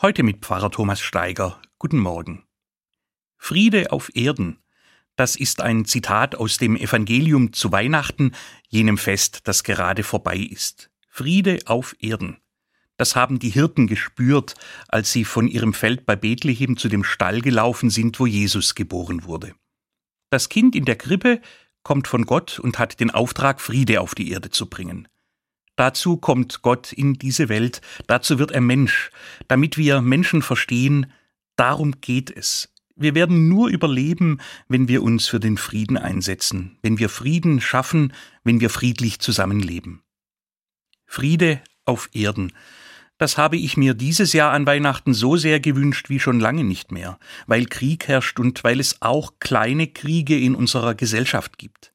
Heute mit Pfarrer Thomas Steiger. Guten Morgen. Friede auf Erden. Das ist ein Zitat aus dem Evangelium zu Weihnachten, jenem Fest, das gerade vorbei ist. Friede auf Erden. Das haben die Hirten gespürt, als sie von ihrem Feld bei Bethlehem zu dem Stall gelaufen sind, wo Jesus geboren wurde. Das Kind in der Krippe kommt von Gott und hat den Auftrag, Friede auf die Erde zu bringen. Dazu kommt Gott in diese Welt, dazu wird er Mensch, damit wir Menschen verstehen, darum geht es. Wir werden nur überleben, wenn wir uns für den Frieden einsetzen, wenn wir Frieden schaffen, wenn wir friedlich zusammenleben. Friede auf Erden. Das habe ich mir dieses Jahr an Weihnachten so sehr gewünscht wie schon lange nicht mehr, weil Krieg herrscht und weil es auch kleine Kriege in unserer Gesellschaft gibt.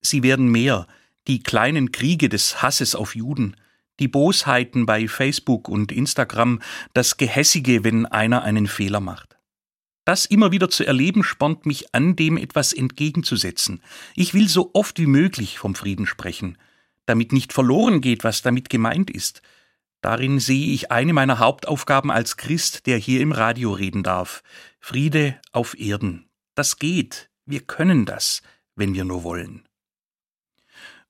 Sie werden mehr, die kleinen Kriege des Hasses auf Juden, die Bosheiten bei Facebook und Instagram, das Gehässige, wenn einer einen Fehler macht. Das immer wieder zu erleben, spornt mich an, dem etwas entgegenzusetzen. Ich will so oft wie möglich vom Frieden sprechen, damit nicht verloren geht, was damit gemeint ist. Darin sehe ich eine meiner Hauptaufgaben als Christ, der hier im Radio reden darf. Friede auf Erden. Das geht. Wir können das, wenn wir nur wollen.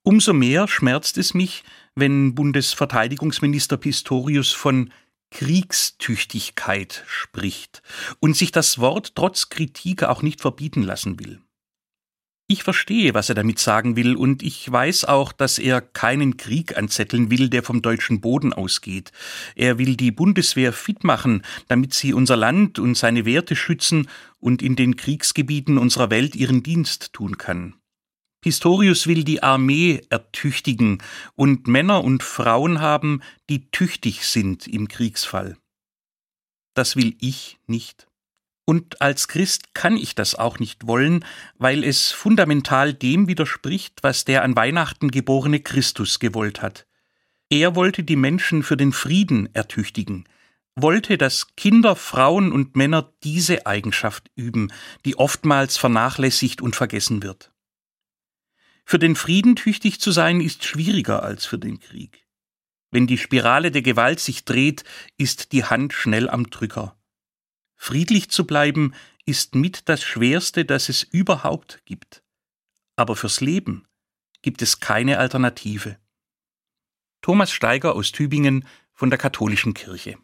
Umso mehr schmerzt es mich, wenn Bundesverteidigungsminister Pistorius von Kriegstüchtigkeit spricht und sich das Wort trotz Kritik auch nicht verbieten lassen will. Ich verstehe, was er damit sagen will, und ich weiß auch, dass er keinen Krieg anzetteln will, der vom deutschen Boden ausgeht. Er will die Bundeswehr fit machen, damit sie unser Land und seine Werte schützen und in den Kriegsgebieten unserer Welt ihren Dienst tun kann. Pistorius will die Armee ertüchtigen und Männer und Frauen haben, die tüchtig sind im Kriegsfall. Das will ich nicht. Und als Christ kann ich das auch nicht wollen, weil es fundamental dem widerspricht, was der an Weihnachten geborene Christus gewollt hat. Er wollte die Menschen für den Frieden ertüchtigen, wollte, dass Kinder, Frauen und Männer diese Eigenschaft üben, die oftmals vernachlässigt und vergessen wird. Für den Frieden tüchtig zu sein ist schwieriger als für den Krieg. Wenn die Spirale der Gewalt sich dreht, ist die Hand schnell am Drücker. Friedlich zu bleiben ist mit das Schwerste, das es überhaupt gibt. Aber fürs Leben gibt es keine Alternative. Thomas Steiger aus Tübingen von der Katholischen Kirche